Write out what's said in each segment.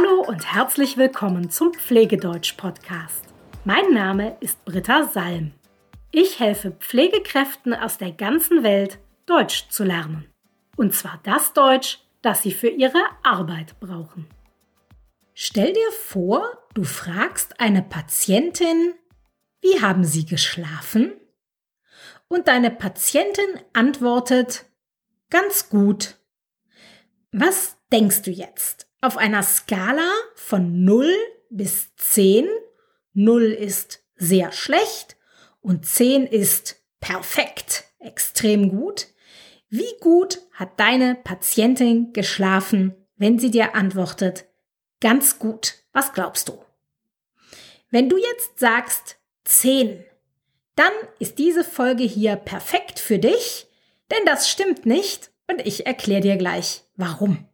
Hallo und herzlich willkommen zum Pflegedeutsch-Podcast. Mein Name ist Britta Salm. Ich helfe Pflegekräften aus der ganzen Welt, Deutsch zu lernen. Und zwar das Deutsch, das sie für ihre Arbeit brauchen. Stell dir vor, du fragst eine Patientin, wie haben Sie geschlafen? Und deine Patientin antwortet, ganz gut. Was denkst du jetzt? Auf einer Skala von 0 bis 10, 0 ist sehr schlecht und 10 ist perfekt, extrem gut. Wie gut hat deine Patientin geschlafen, wenn sie dir antwortet, ganz gut? Was glaubst du? Wenn du jetzt sagst 10, dann ist diese Folge hier perfekt für dich, denn das stimmt nicht und ich erkläre dir gleich warum.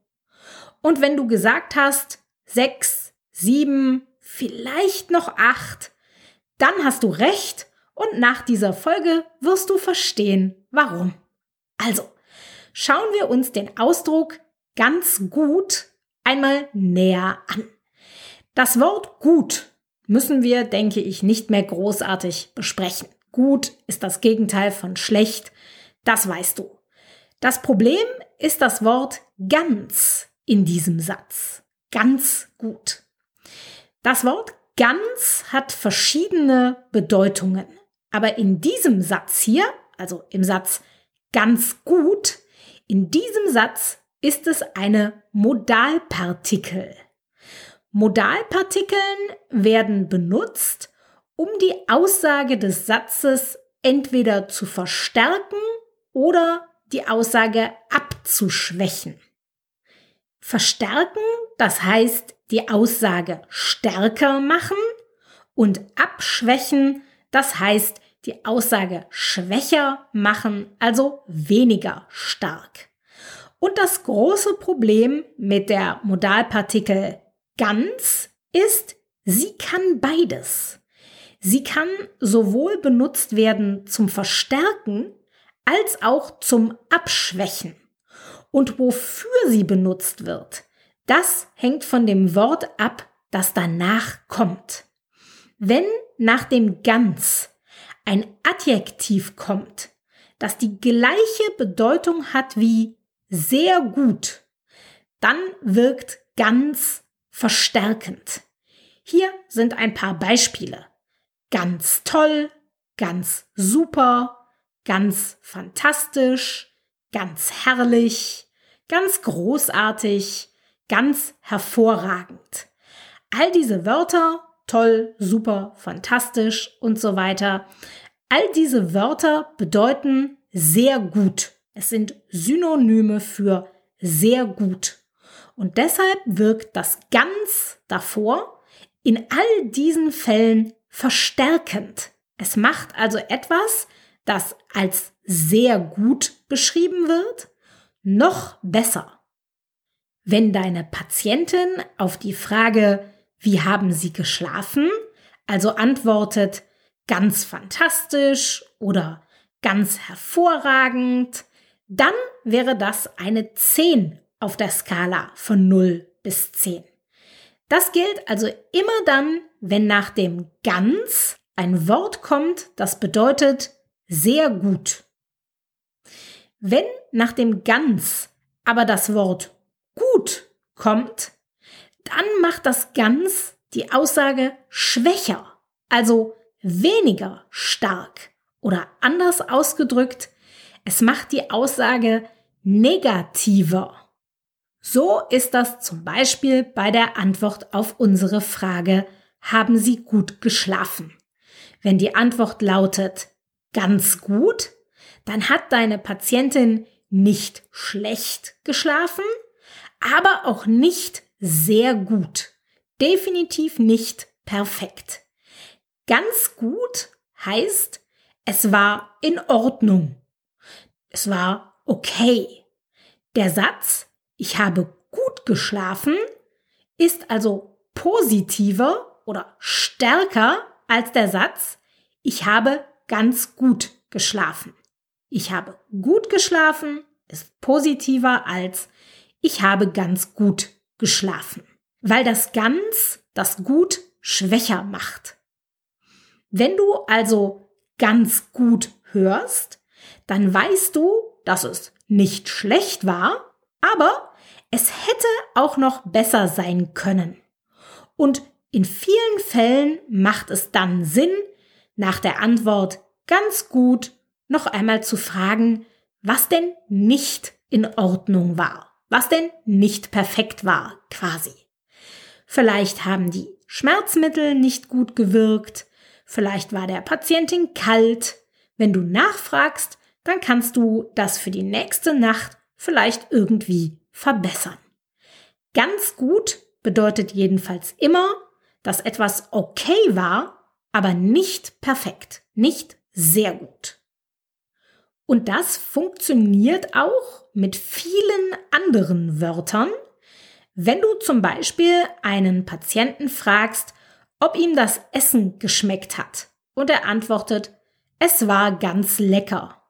Und wenn du gesagt hast, sechs, sieben, vielleicht noch acht, dann hast du recht und nach dieser Folge wirst du verstehen, warum. Also, schauen wir uns den Ausdruck ganz gut einmal näher an. Das Wort gut müssen wir, denke ich, nicht mehr großartig besprechen. Gut ist das Gegenteil von schlecht, das weißt du. Das Problem ist das Wort ganz in diesem Satz. Ganz gut. Das Wort ganz hat verschiedene Bedeutungen. Aber in diesem Satz hier, also im Satz ganz gut, in diesem Satz ist es eine Modalpartikel. Modalpartikeln werden benutzt, um die Aussage des Satzes entweder zu verstärken oder die Aussage abzuschwächen. Verstärken, das heißt die Aussage stärker machen und abschwächen, das heißt die Aussage schwächer machen, also weniger stark. Und das große Problem mit der Modalpartikel ganz ist, sie kann beides. Sie kann sowohl benutzt werden zum Verstärken als auch zum Abschwächen. Und wofür sie benutzt wird, das hängt von dem Wort ab, das danach kommt. Wenn nach dem ganz ein Adjektiv kommt, das die gleiche Bedeutung hat wie sehr gut, dann wirkt ganz verstärkend. Hier sind ein paar Beispiele. Ganz toll, ganz super, ganz fantastisch, ganz herrlich, ganz großartig, ganz hervorragend. All diese Wörter, toll, super, fantastisch und so weiter, all diese Wörter bedeuten sehr gut. Es sind Synonyme für sehr gut. Und deshalb wirkt das ganz davor in all diesen Fällen verstärkend. Es macht also etwas, das als sehr gut beschrieben wird, noch besser. Wenn deine Patientin auf die Frage, wie haben Sie geschlafen, also antwortet ganz fantastisch oder ganz hervorragend, dann wäre das eine 10 auf der Skala von 0 bis 10. Das gilt also immer dann, wenn nach dem ganz ein Wort kommt, das bedeutet sehr gut. Wenn nach dem ganz aber das Wort gut kommt, dann macht das ganz die Aussage schwächer, also weniger stark oder anders ausgedrückt, es macht die Aussage negativer. So ist das zum Beispiel bei der Antwort auf unsere Frage, haben Sie gut geschlafen? Wenn die Antwort lautet ganz gut, dann hat deine Patientin nicht schlecht geschlafen, aber auch nicht sehr gut. Definitiv nicht perfekt. Ganz gut heißt, es war in Ordnung. Es war okay. Der Satz ich habe gut geschlafen ist also positiver oder stärker als der Satz, ich habe ganz gut geschlafen. Ich habe gut geschlafen ist positiver als ich habe ganz gut geschlafen. weil das ganz das Gut schwächer macht. Wenn du also ganz gut hörst, dann weißt du, dass es nicht schlecht war, aber es hätte auch noch besser sein können. Und in vielen Fällen macht es dann Sinn, nach der Antwort ganz gut noch einmal zu fragen, was denn nicht in Ordnung war, was denn nicht perfekt war, quasi. Vielleicht haben die Schmerzmittel nicht gut gewirkt, vielleicht war der Patientin kalt. Wenn du nachfragst, dann kannst du das für die nächste Nacht vielleicht irgendwie verbessern. Ganz gut bedeutet jedenfalls immer, dass etwas okay war, aber nicht perfekt, nicht sehr gut. Und das funktioniert auch mit vielen anderen Wörtern. Wenn du zum Beispiel einen Patienten fragst, ob ihm das Essen geschmeckt hat und er antwortet, es war ganz lecker,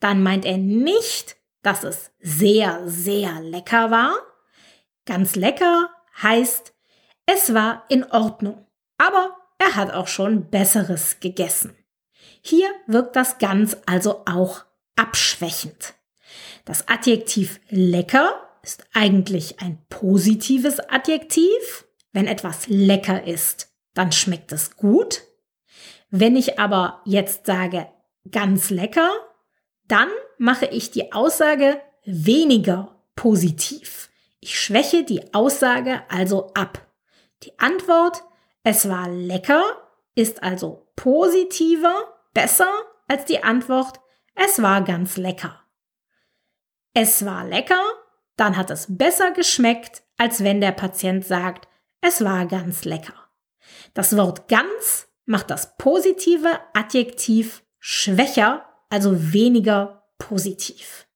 dann meint er nicht, dass es sehr, sehr lecker war. Ganz lecker heißt, es war in Ordnung, aber er hat auch schon Besseres gegessen. Hier wirkt das ganz also auch abschwächend. Das Adjektiv lecker ist eigentlich ein positives Adjektiv. Wenn etwas lecker ist, dann schmeckt es gut. Wenn ich aber jetzt sage ganz lecker, dann mache ich die Aussage weniger positiv. Ich schwäche die Aussage also ab. Die Antwort, es war lecker, ist also positiver, besser als die Antwort, es war ganz lecker. Es war lecker, dann hat es besser geschmeckt, als wenn der Patient sagt, es war ganz lecker. Das Wort ganz macht das positive Adjektiv schwächer, also weniger positiv.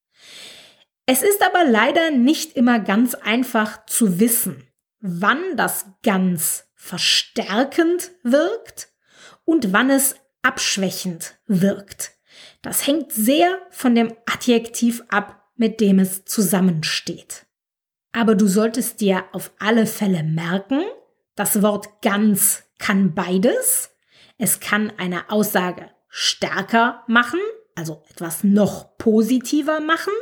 Es ist aber leider nicht immer ganz einfach zu wissen, wann das ganz verstärkend wirkt und wann es abschwächend wirkt. Das hängt sehr von dem Adjektiv ab, mit dem es zusammensteht. Aber du solltest dir auf alle Fälle merken, das Wort ganz kann beides. Es kann eine Aussage stärker machen, also etwas noch positiver machen.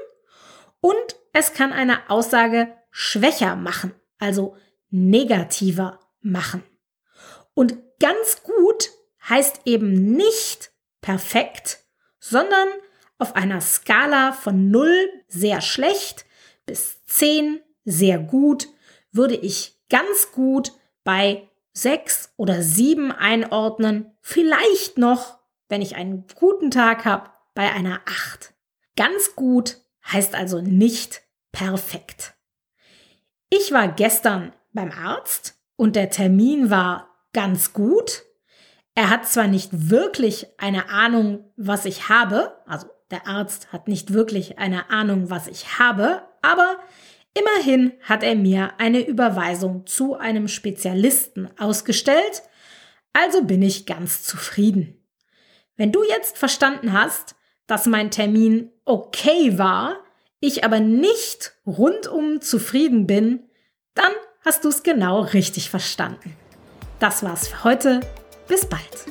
Und es kann eine Aussage schwächer machen, also negativer machen. Und ganz gut heißt eben nicht perfekt, sondern auf einer Skala von 0 sehr schlecht bis 10 sehr gut würde ich ganz gut bei 6 oder 7 einordnen, vielleicht noch, wenn ich einen guten Tag habe, bei einer 8. Ganz gut heißt also nicht perfekt. Ich war gestern beim Arzt und der Termin war ganz gut. Er hat zwar nicht wirklich eine Ahnung, was ich habe, also der Arzt hat nicht wirklich eine Ahnung, was ich habe, aber immerhin hat er mir eine Überweisung zu einem Spezialisten ausgestellt, also bin ich ganz zufrieden. Wenn du jetzt verstanden hast, dass mein Termin okay war, ich aber nicht rundum zufrieden bin, dann hast du es genau richtig verstanden. Das war's für heute. Bis bald.